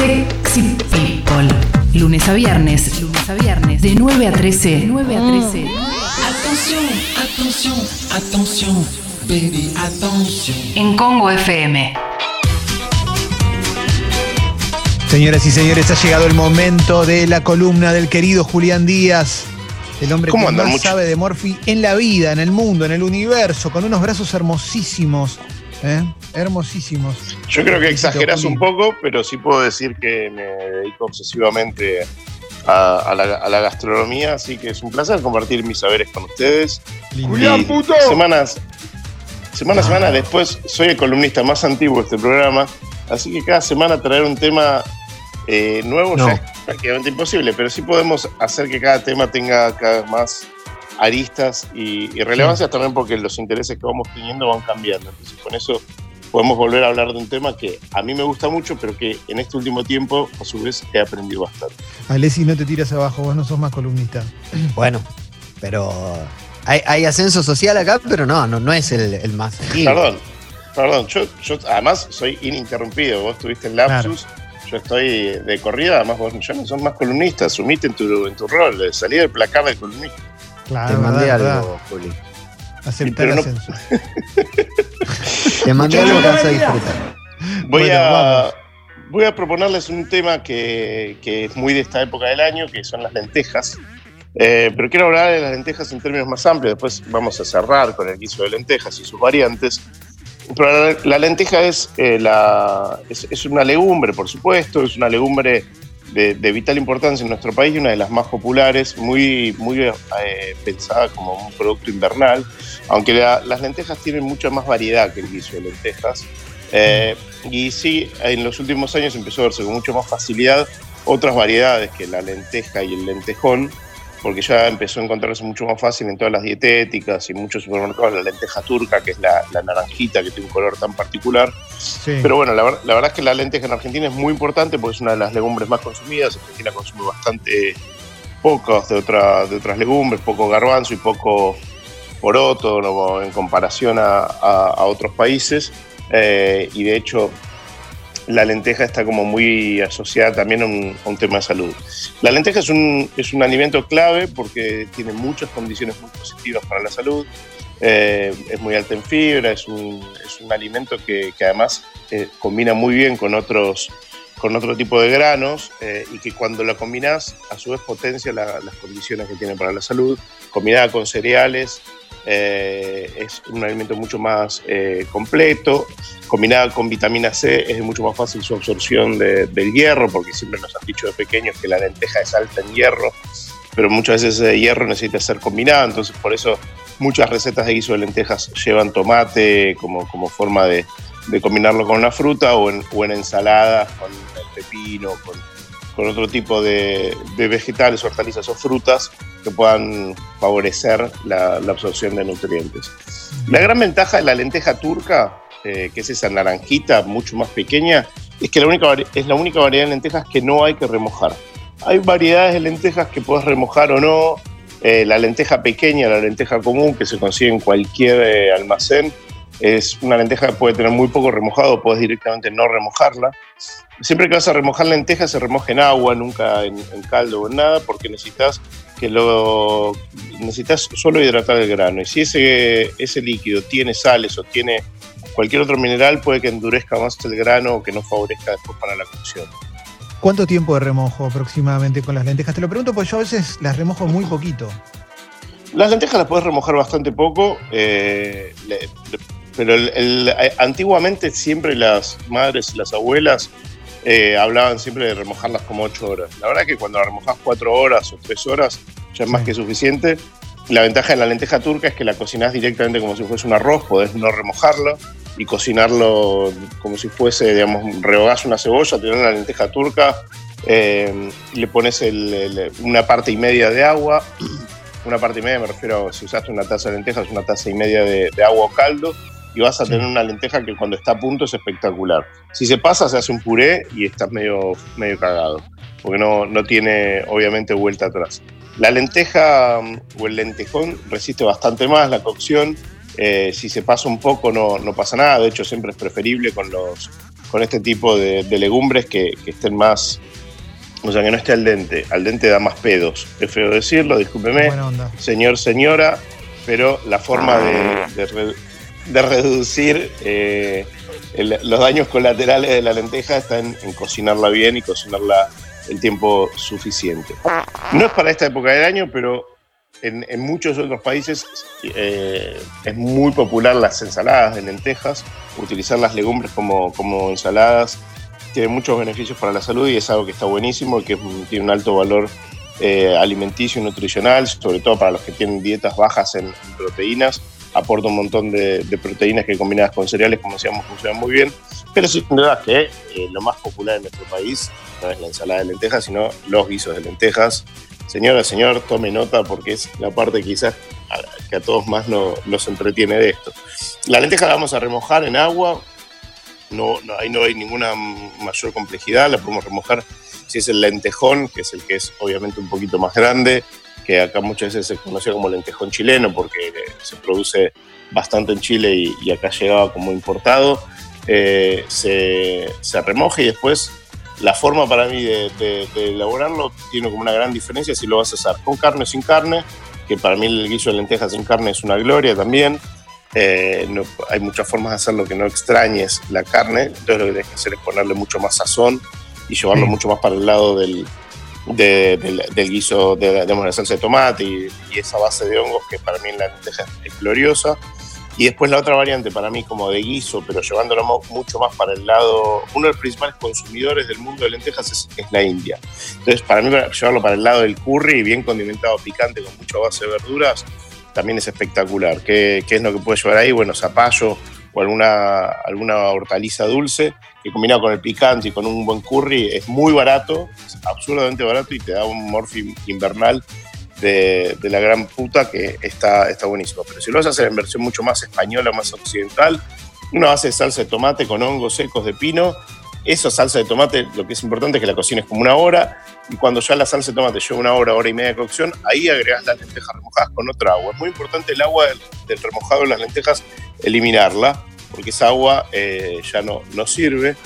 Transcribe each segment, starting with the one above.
Sexy People. Lunes a viernes, lunes a viernes, de 9 a 13. 9 a 13. Attention, attention, attention, baby, attention. En Congo FM. Señoras y señores, ha llegado el momento de la columna del querido Julián Díaz, el hombre que ¿Cómo más? Mucho- sabe de Morphy en la vida, en el mundo, en el universo, con unos brazos hermosísimos. ¿Eh? Hermosísimos. Yo creo que exageras un poco, pero sí puedo decir que me dedico obsesivamente a, a la, a la gastronomía, así que es un placer compartir mis saberes con ustedes. Lindo. Y Semanas, semana a semana después, soy el columnista más antiguo de este programa, así que cada semana traer un tema eh, nuevo No. ya es prácticamente imposible, pero sí podemos hacer que cada tema tenga cada vez más aristas y, y relevancias también porque los intereses que vamos teniendo van cambiando. Entonces, con eso podemos volver a hablar de un tema que a mí me gusta mucho, pero que en este último tiempo, a su vez, he aprendido bastante. Alessi, no te tiras abajo, vos no sos más columnista. Bueno, pero hay, hay ascenso social acá, pero no, no, no es el, el más. antiguo. Perdón, perdón, yo, yo además soy ininterrumpido. Vos estuviste en lapsus, yo estoy de corrida, además vos ya no sos más columnista, asumite en tu, en tu rol, salir del placar de columnista. Claro, Te mandé verdad, algo, verdad. Juli. Aceptar el no- ascenso. Te mandé algo que vas a disfrutar. Voy, Bueno, a, vamos. voy a proponerles un tema que, que es muy de esta época del año, que son las lentejas. Eh, pero quiero hablar de las lentejas en términos más amplios, después vamos a cerrar con el guiso de lentejas y sus variantes. Pero la, la lenteja es, eh, la, es, es una legumbre, por supuesto, es una legumbre de, vital importancia en nuestro país y una de las más populares, muy, muy eh, pensada como un producto invernal, aunque la- las lentejas tienen mucha más variedad que el guiso de lentejas. Eh, y sí, en los últimos años empezó a verse con mucha más facilidad otras variedades que la lenteja y el lentejón, porque ya empezó a encontrarse mucho más fácil en todas las dietéticas y en muchos supermercados la lenteja turca, que es la, la naranjita que tiene un color tan particular. Sí. Pero bueno, la, la verdad es que la lenteja en Argentina es muy importante porque es una de las legumbres más consumidas. Argentina consume bastante pocas de, otra- de otras legumbres, poco garbanzo y poco poroto ¿no? en comparación a, a- a otros países. Eh, y de hecho, la lenteja está como muy asociada también a un, tema de salud. La lenteja es un, es un alimento clave porque tiene muchas condiciones muy positivas para la salud. Eh, es muy alta en fibra, es un, es un alimento que, que además eh, combina muy bien con otros, con otro tipo de granos eh, y que cuando la combinas a su vez potencia la- las condiciones que tiene para la salud. Combinada con cereales eh, es un alimento mucho más eh, completo. Combinada con vitamina C es mucho más fácil su absorción de- del hierro porque siempre nos han dicho de pequeños que la lenteja es alta en hierro pero muchas veces ese hierro necesita ser combinado, entonces por eso muchas recetas de guiso de lentejas llevan tomate como, como forma de, combinarlo con una fruta o en, o en ensaladas con el pepino, con, otro tipo de, vegetales, hortalizas o frutas que puedan favorecer la, absorción de nutrientes. La gran ventaja de la lenteja turca, eh, que es esa naranjita mucho más pequeña, es que la única, es la única variedad de lentejas que no hay que remojar. Hay variedades de lentejas que puedes remojar o no. Eh, la lenteja pequeña, la lenteja común, que se consigue en cualquier eh, almacén, es una lenteja que puede tener muy poco remojado, puedes directamente no remojarla. Siempre que vas a remojar lentejas, se remoja en agua, nunca en, en caldo o en nada, porque necesitas que lo necesitas solo hidratar el grano. Y si ese, ese líquido tiene sales o tiene cualquier otro mineral, puede que endurezca más el grano o que no favorezca después para la cocción. ¿Cuánto tiempo de remojo aproximadamente con las lentejas? Te lo pregunto porque yo a veces las remojo muy poquito. Las lentejas las puedes remojar bastante poco, eh, le- le- pero el- el- eh, antiguamente siempre las madres y las abuelas eh, hablaban siempre de remojarlas como 8 horas. La verdad que cuando la remojas 4 horas o 3 horas ya es más que suficiente. La ventaja de la lenteja turca es que la cocinás directamente como si fuese un arroz, podés no remojarlo y cocinarlo como si fuese, digamos, rehogás una cebolla, tenés una lenteja turca, eh, le pones el- el- una parte y media de agua, una parte y media me refiero a si usaste una taza de lentejas, una taza y media de, de agua o caldo, y vas a Sí. tener una lenteja que cuando está a punto es espectacular. Si se pasa, se hace un puré y estás medio, medio cagado, porque no, no tiene obviamente vuelta atrás. La lenteja mm, o el lentejón resiste bastante más la cocción. eh, si se pasa un poco no, no pasa nada, de hecho siempre es preferible con los, con este tipo de, de legumbres que, que estén más, o sea, que no esté al dente. Al dente da más pedos. Es feo decirlo, discúlpeme, señor, señora, pero la forma de, de reducir eh, los daños colaterales de la lenteja está en, cocinarla bien y cocinarla el tiempo suficiente. No es para esta época del año, pero en, muchos otros países eh, es muy popular las ensaladas de lentejas, utilizar las legumbres como, como ensaladas tiene muchos beneficios para la salud y es algo que está buenísimo y que tiene un alto valor eh, alimenticio y nutricional, sobre todo para los que tienen dietas bajas en proteínas. Aporta un montón de, de proteínas que combinadas con cereales, como decíamos, funcionan muy bien. Pero sin duda que eh, lo más popular en nuestro país no es la ensalada de lentejas, sino los guisos de lentejas. Señora, señor, tome nota porque es la parte quizás a- que a todos más no- nos entretiene de esto. La lenteja la vamos a remojar en agua, no, no, ahí no hay ninguna mayor complejidad, la podemos remojar si es el lentejón, que es el que es obviamente un poquito más grande, que acá muchas veces se conoce como lentejón chileno porque eh, se produce bastante en Chile y, y acá llegaba como importado, eh, se, se remoja y después la forma para mí de, de- de elaborarlo tiene como una gran diferencia si lo vas a hacer con carne o sin carne, que para mí el guiso de lentejas sin carne es una gloria también. Eh, no- hay muchas formas de hacerlo que no extrañes la carne, entonces lo que tienes que hacer es ponerle mucho más sazón y llevarlo Sí. mucho más para el lado del, de- del, del guiso de, digamos, la salsa de tomate y, y esa base de hongos que para mí en la lenteja es gloriosa. Y después la otra variante para mí como de guiso, pero llevándolo mucho más para el lado, uno de los principales consumidores del mundo de lentejas es, es la India. Entonces para mí llevarlo para el lado del curry, bien condimentado, picante, con mucha base de verduras, también es espectacular. ¿Qué, qué es lo que puede llevar ahí? Bueno, zapallo o alguna, alguna hortaliza dulce que combinado con el picante y con un buen curry es muy barato, es absurdamente barato y te da un morfi invernal de, de la gran puta que está, está buenísimo. Pero si lo vas a hacer en versión mucho más española, más occidental, una base de salsa de tomate con hongos secos de pino, esa salsa de tomate, lo que es importante es que la cocines como una hora y cuando ya la salsa de tomate lleva una hora, hora y media de cocción, ahí agregas las lentejas remojadas con otra agua. Es muy importante el agua del, del remojado de las lentejas, eliminarla, porque esa agua eh, ya no, no sirve.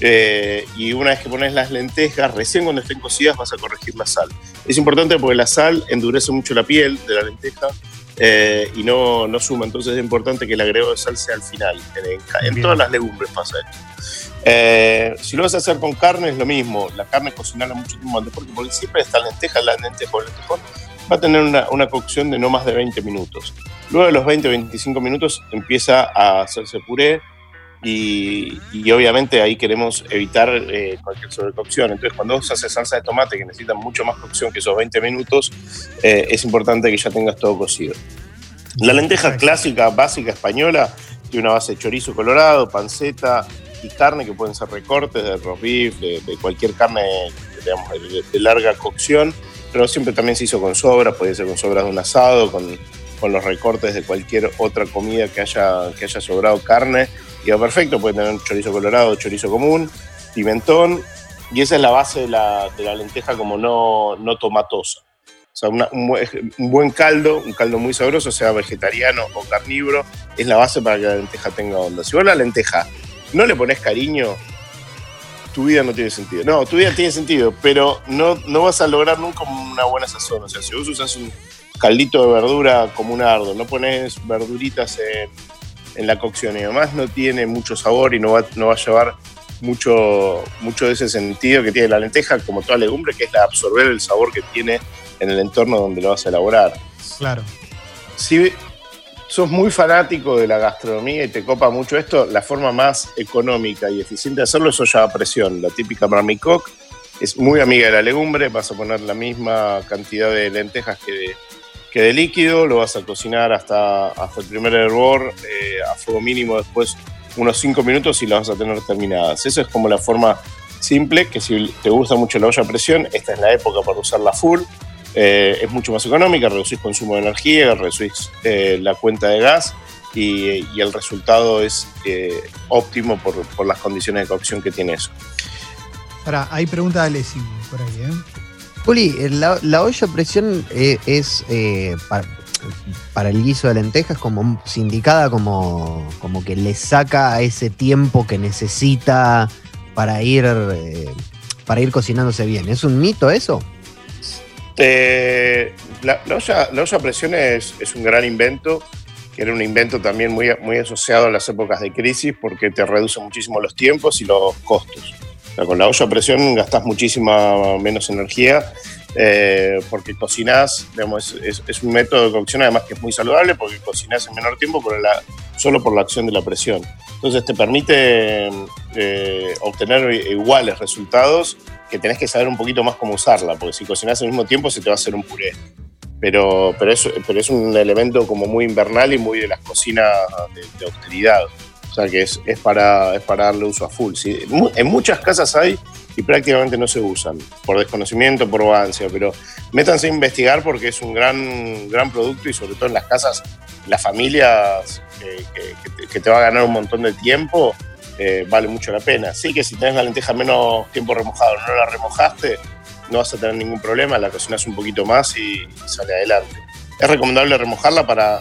Eh, y una vez que pones las lentejas, recién cuando estén cocidas vas a corregir la sal. Es importante porque la sal endurece mucho la piel de la lenteja eh, y no, no suma. Entonces es importante que el agregado de sal sea al final. En, en- todas las legumbres pasa esto. Eh, si lo vas a hacer con carne es lo mismo. La carne cocinarla mucho tiempo antes porque, porque siempre esta lenteja, la lenteja o el lentejón, va a tener una, una cocción de no más de 20 minutos. Luego de los 20 o 25 minutos empieza a hacerse puré y, y obviamente ahí queremos evitar eh, cualquier sobrecocción. Entonces, cuando vos haces salsa de tomate que necesita mucho más cocción que esos 20 minutos, eh, es importante que ya tengas todo cocido. La lenteja clásica, básica española, tiene una base de chorizo colorado, panceta y carne que pueden ser recortes de roast beef, de, de cualquier carne digamos, de, de larga cocción, pero siempre también se hizo con sobras, podía ser con sobras de un asado, con, con los recortes de cualquier otra comida que haya, que haya sobrado carne. Va perfecto, puede tener chorizo colorado, chorizo común, pimentón, y esa es la base de la, de la lenteja como no, no tomatosa. O sea, un, buen- caldo, un caldo muy sabroso, sea vegetariano o carnívoro, es la base para que la lenteja tenga onda. Si vos la lenteja no le pones cariño, tu vida no tiene sentido. No, tu vida tiene sentido, pero no, no vas a lograr nunca una buena sazón. O sea, si vos usas un caldito de verdura como un ardo, no pones verduritas en, en la cocción y además no tiene mucho sabor y no va, no va a llevar mucho, mucho de ese sentido que tiene la lenteja, como toda legumbre, que es la absorber el sabor que tiene en el entorno donde lo vas a elaborar. Claro. Si sos muy fanático de la gastronomía y te copa mucho esto, la forma más económica y eficiente de hacerlo es olla a presión. La típica marmicoc es muy amiga de la legumbre, vas a poner la misma cantidad de lentejas que de, que de líquido, lo vas a cocinar hasta, hasta el primer hervor, eh, a fuego mínimo después unos 5 minutos y las vas a tener terminadas. Eso es como la forma simple, que si te gusta mucho la olla a presión, esta es la época para usarla full. Eh, es mucho más económica, reducís consumo de energía, reducís eh, la cuenta de gas y, y el resultado es eh, óptimo por, por las condiciones de cocción que tiene eso. Pará, hay pregunta de Alessi por ahí, ¿eh? Juli, la, la olla a presión es. eh, para- para el guiso de lentejas como sindicada como, como que le saca ese tiempo que necesita para ir, eh, para ir cocinándose bien. ¿Es un mito eso? Eh, la, la olla, la olla a presión es, es un gran invento, que era un invento también muy, muy asociado a las épocas de crisis porque te reduce muchísimo los tiempos y los costos. Con la olla a presión gastas muchísima menos energía eh, porque cocinás, digamos, es, un método de cocción además que es muy saludable porque cocinás en menor tiempo por solo por la acción de la presión. Entonces te permite eh, obtener iguales resultados que tenés que saber un poquito más cómo usarla, porque si cocinás al mismo tiempo se te va a hacer un puré. Pero, pero, es, pero es un elemento como muy invernal y muy de las cocinas de, de austeridad. O sea que es, es, para, es para darle uso a full. Sí, en muchas casas hay y prácticamente no se usan, por desconocimiento, por vagancia, pero métanse a investigar porque es un gran, gran producto y sobre todo en las casas, las familias que, que te va a ganar un montón de tiempo, eh, vale mucho la pena. Sí que si tenés la lenteja menos tiempo remojado, no la remojaste, no vas a tener ningún problema, la cocinas un poquito más y, sale adelante. Es recomendable remojarla para,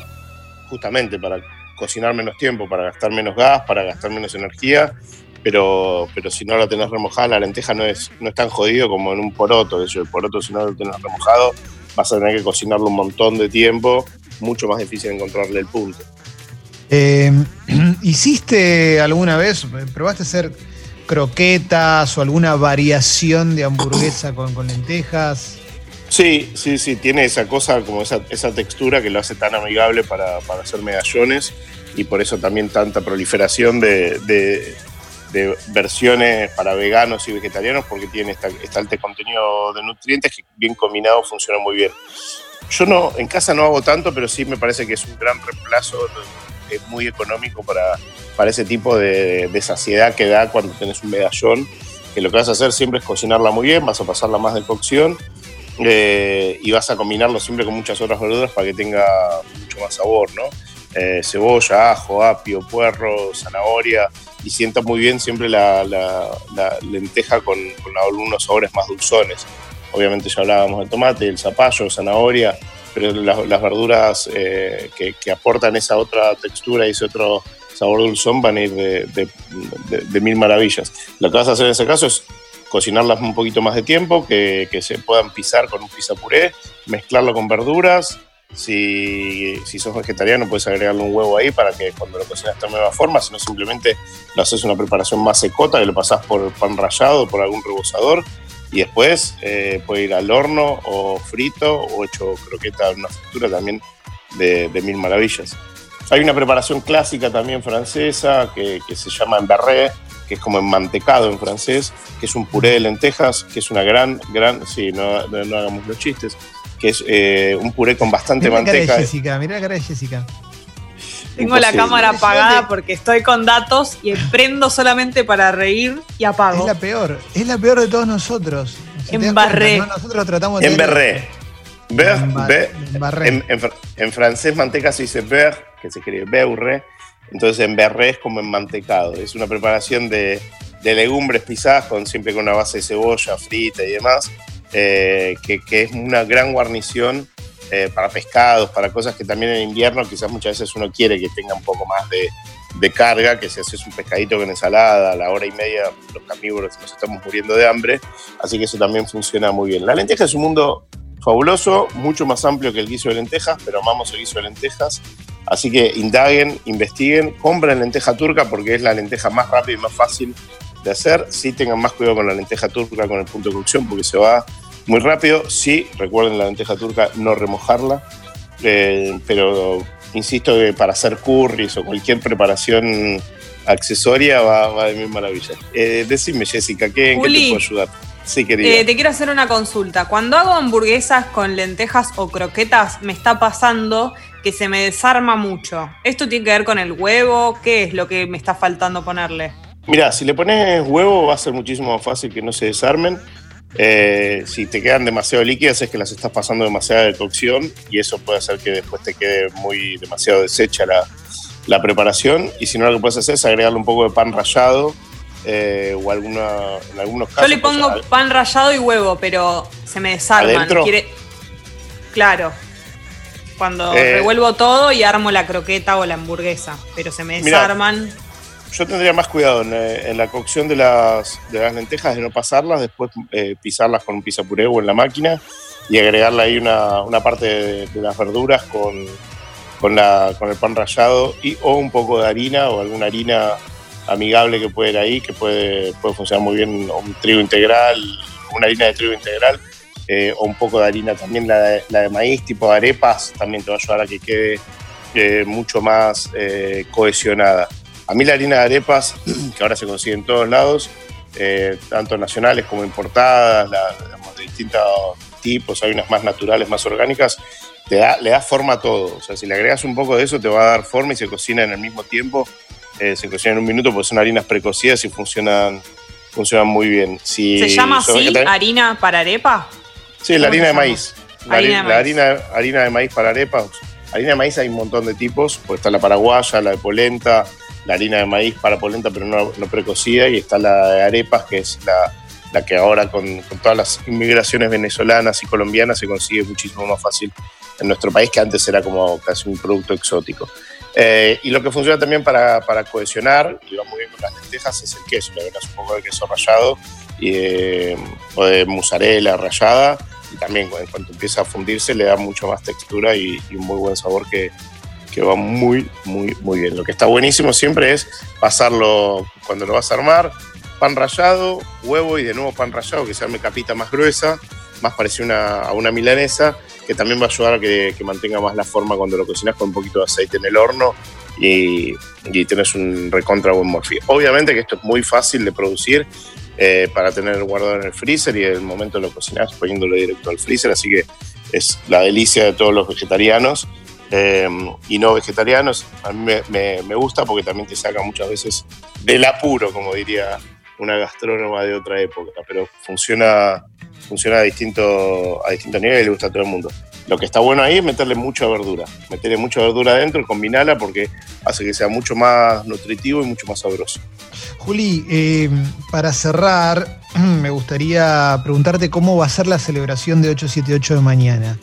justamente, para cocinar menos tiempo, para gastar menos gas, para gastar menos energía, pero, pero si no la tenés remojada, la lenteja no es, no es tan jodido como en un poroto. De hecho, el poroto, si no lo tenés remojado, vas a tener que cocinarlo un montón de tiempo, mucho más difícil encontrarle el punto. Eh, ¿Hiciste alguna vez, probaste hacer croquetas o alguna variación de hamburguesa con, lentejas? Sí, sí, sí, tiene esa cosa, como esa, textura que lo hace tan amigable para, hacer medallones y por eso también tanta proliferación de, versiones para veganos y vegetarianos porque tiene este alto contenido de nutrientes que bien combinado funciona muy bien. Yo no, en casa no hago tanto, pero sí me parece que es un gran reemplazo, es muy económico para, para ese tipo de, de saciedad que da cuando tenés un medallón, que lo que vas a hacer siempre es cocinarla muy bien, vas a pasarla más de cocción eh, y vas a combinarlo siempre con muchas otras verduras para que tenga mucho más sabor, ¿no? Eh, cebolla, ajo, apio, puerro, zanahoria y sienta muy bien siempre la, lenteja con, con, algunos sabores más dulzones. Obviamente ya hablábamos del tomate, el zapallo, zanahoria, pero las, verduras eh, que, que, aportan esa otra textura y ese otro sabor dulzón van a ir de, de, mil maravillas. Lo que vas a hacer en ese caso es cocinarlas un poquito más de tiempo, que, que se puedan pisar con un pizza puré, mezclarlo con verduras. Si, si, sos vegetariano, puedes agregarle un huevo ahí para que cuando lo cocinas de nueva forma, si no simplemente lo haces una preparación más secota, que lo pasás por pan rallado, por algún rebozador, y después eh, puede ir al horno o frito o hecho croqueta en una fritura también de, de, mil maravillas. Hay una preparación clásica también francesa que, que se llama emberré, que es como enmantecado en francés, que es un puré de lentejas, que es una gran, gran, sí, no, no, no hagamos los chistes, que es eh, un puré con bastante mirá manteca. La cara de Jessica, mirá la cara de Jessica. Tengo la cámara apagada porque estoy con datos y prendo solamente para reír y apago. Es la peor, es la peor de todos nosotros. Embarré. ¿no? Nosotros tratamos de. Emberré. Ver, ver, en, en, en, francés manteca se dice beurre, que se escribe beurre, entonces emberré es como enmantecado. Es una preparación de, de legumbres pisadas con, siempre con una base de cebolla frita y demás, eh, que, que, es una gran guarnición eh, para pescados, para cosas que también en invierno quizás muchas veces uno quiere que tenga un poco más de, carga, que si haces un pescadito con ensalada, a la hora y media los carnívoros nos estamos muriendo de hambre, así que eso también funciona muy bien. La lenteja es un mundo fabuloso, mucho más amplio que el guiso de lentejas, pero amamos el guiso de lentejas. Así que indaguen, investiguen, compren lenteja turca porque es la lenteja más rápida y más fácil de hacer. Sí tengan más cuidado con la lenteja turca, con el punto de cocción, porque se va muy rápido. Sí, recuerden la lenteja turca, no remojarla. Eh, pero insisto que para hacer curries o cualquier preparación accesoria va, va de mil maravillas. Eh, decime, Jessica, ¿qué, ¿en qué te puedo ayudar? Sí, querida. Eh, te quiero hacer una consulta. Cuando hago hamburguesas con lentejas o croquetas, me está pasando que se me desarma mucho. ¿Esto tiene que ver con el huevo? ¿Qué es lo que me está faltando ponerle? Mira, si le pones huevo va a ser muchísimo más fácil que no se desarmen. Eh, si te quedan demasiado líquidas es que las estás pasando demasiada de cocción y eso puede hacer que después te quede muy demasiado deshecha la, la preparación. Y si no, lo que puedes hacer es agregarle un poco de pan rallado eh, o alguna, en algunos casos. Yo le pongo pues, pan rallado y huevo, pero se me desarman. ¿Adentro? Quiere... Claro. Cuando Eh. revuelvo todo y armo la croqueta o la hamburguesa, pero se me Mirá. Yo tendría más cuidado en, eh, en la cocción de las, de las lentejas, de no pasarlas, después eh, pisarlas con un pisapuré o en la máquina y agregarle ahí una, parte de, de las verduras con, el pan rallado y o un poco de harina o alguna harina amigable que puede ir ahí, que puede, puede funcionar muy bien, o un trigo integral, una harina de trigo integral eh, o un poco de harina también, la de, la de maíz tipo arepas, también te va a ayudar a que quede eh, mucho más eh, cohesionada. A mí la harina de arepas, que ahora se consigue en todos lados, eh, tanto nacionales como importadas, la- digamos, de distintos tipos, hay unas más naturales, más orgánicas, te da, le da forma a todo. O sea, si le agregas un poco de eso, te va a dar forma y se cocina en el mismo tiempo. Eh, se cocina en un minuto porque son harinas precocidas y funcionan, funcionan muy bien. Si ¿Se llama así harina para arepa? Sí, la ¿Cómo harina de maíz. La, Harina la harina, harina de maíz para arepas. Harina de maíz hay un montón de tipos, pues está la paraguaya, la de polenta, la harina de maíz para polenta pero no, no precocida y está la de arepas que es la, la que ahora con, con todas las inmigraciones venezolanas y colombianas se consigue muchísimo más fácil en nuestro país que antes era como casi un producto exótico. Eh, y lo que funciona también para, para cohesionar, y va muy bien con las lentejas, es el queso. Le agregas un poco de queso rallado y, eh, o de mozzarella rallada y también en cuanto empieza a fundirse le da mucho más textura y, y un muy buen sabor que, que va muy, muy, muy bien. Lo que está buenísimo siempre es pasarlo cuando lo vas a armar, pan rallado, huevo y de nuevo pan rallado, que se arme capita más gruesa, más parecida a una milanesa, que también va a ayudar a que, mantenga más la forma cuando lo cocinas con un poquito de aceite en el horno y, y tienes un recontra buen morfí. Obviamente que esto es muy fácil de producir eh, para tener guardado en el freezer y el momento lo cocinas poniéndolo directo al freezer, así que es la delicia de todos los vegetarianos eh, y no vegetarianos. A mí me, gusta porque también te saca muchas veces del apuro, como diría una gastrónoma de otra época, pero funciona, funciona a distinto, a distinto nivel y le gusta a todo el mundo. Lo que está bueno ahí es meterle mucha verdura, meterle mucha verdura adentro y combinarla porque hace que sea mucho más nutritivo y mucho más sabroso. Juli, eh, para cerrar, me gustaría preguntarte cómo va a ser la celebración de 878 de mañana.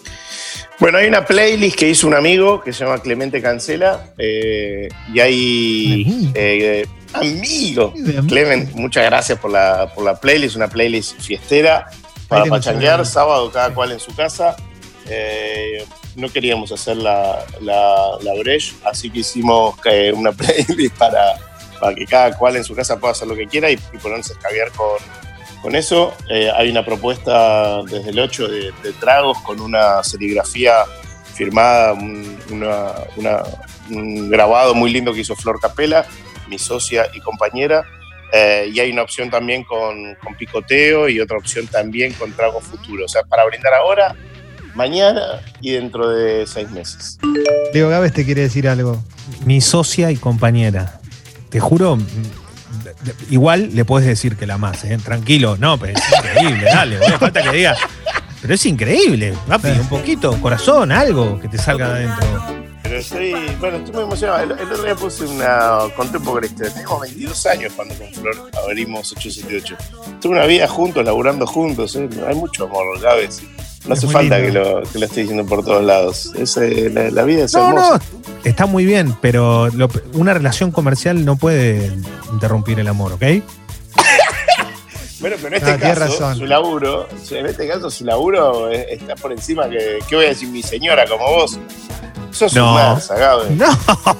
Bueno, hay una playlist que hizo un amigo que se llama Clemente Cancela eh, y hay... Amigo. eh, amigo. Clement, muchas gracias por la, por la playlist, una playlist fiestera para pachanguear, sábado cada cual en su casa. Eh, no queríamos hacer la, la, la breche, así que hicimos una playlist para, para que cada cual en su casa pueda hacer lo que quiera y, y ponerse a escabiar con, con eso. Eh, hay una propuesta desde el 8 de, de tragos con una serigrafía firmada, un, una- una- un grabado muy lindo que hizo Flor Capela, mi socia y compañera. Eh, y hay una opción también con, con picoteo y otra opción también con trago futuro. O sea, para brindar ahora, mañana y dentro de seis meses. Leo Gávez te quiere decir algo. mi socia y compañera. Te juro, igual le puedes decir que la más, tranquilo. No, pero es increíble, dale, no falta que diga. Pero es increíble, papi, un poquito, corazón, algo que te salga de adentro. Pero estoy, bueno, estoy muy emocionado. El, el otro día puse una, conté un poco la historia. Teníamos 22 años cuando con Flor abrimos 878. Tuve una vida juntos, laburando juntos. ¿eh? Hay mucho amor, Gávez. No Es hace falta que lo, que lo esté diciendo por todos lados. Es, eh, la, la vida es No, hermosa. no, está muy bien, pero lo- una relación comercial no puede interrumpir el amor, ¿ok? Bueno, pero en este Ah, caso, razón. su laburo, en este caso, su laburo está por encima que, ¿qué voy a decir? Mi señora, como vos. Sos No. Gávez. No,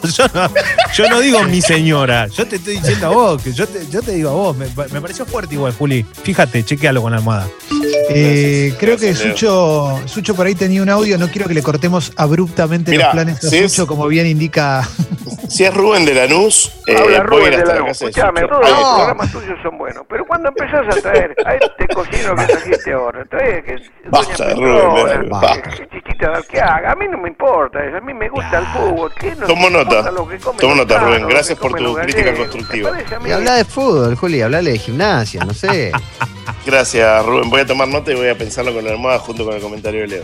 yo no, yo no digo mi señora, yo te estoy diciendo a vos, que yo te, yo te digo a vos, me, me pareció fuerte igual, Juli. Fíjate, chequealo con la almohada. Eh, creo que gracias. Sucho, Sucho por ahí tenía un audio, no quiero que le cortemos abruptamente Mirá, los planes a si es- Sucho, como bien indica. Si es Rubén de Lanús, eh, Habla Rubén de hasta la la casa de Escuchame, Ahí los programas tuyos son buenos, pero cuando empezás a traer a este cocino que trajiste ahora, trae que es Basta, Doña Rubén, Petrona, basta. que- que Chichita que haga, a mí no me importa eso, a mí me gusta el fútbol, ¿qué no Tomo nota, lo que comen tomo nota, Rubén, gracias por tu crítica constructiva. a mí- Y habla de fútbol, Juli, hablale de gimnasia, no sé. Gracias, Rubén. Voy a tomar nota y voy a pensarlo con la almohada junto con el comentario de Leo.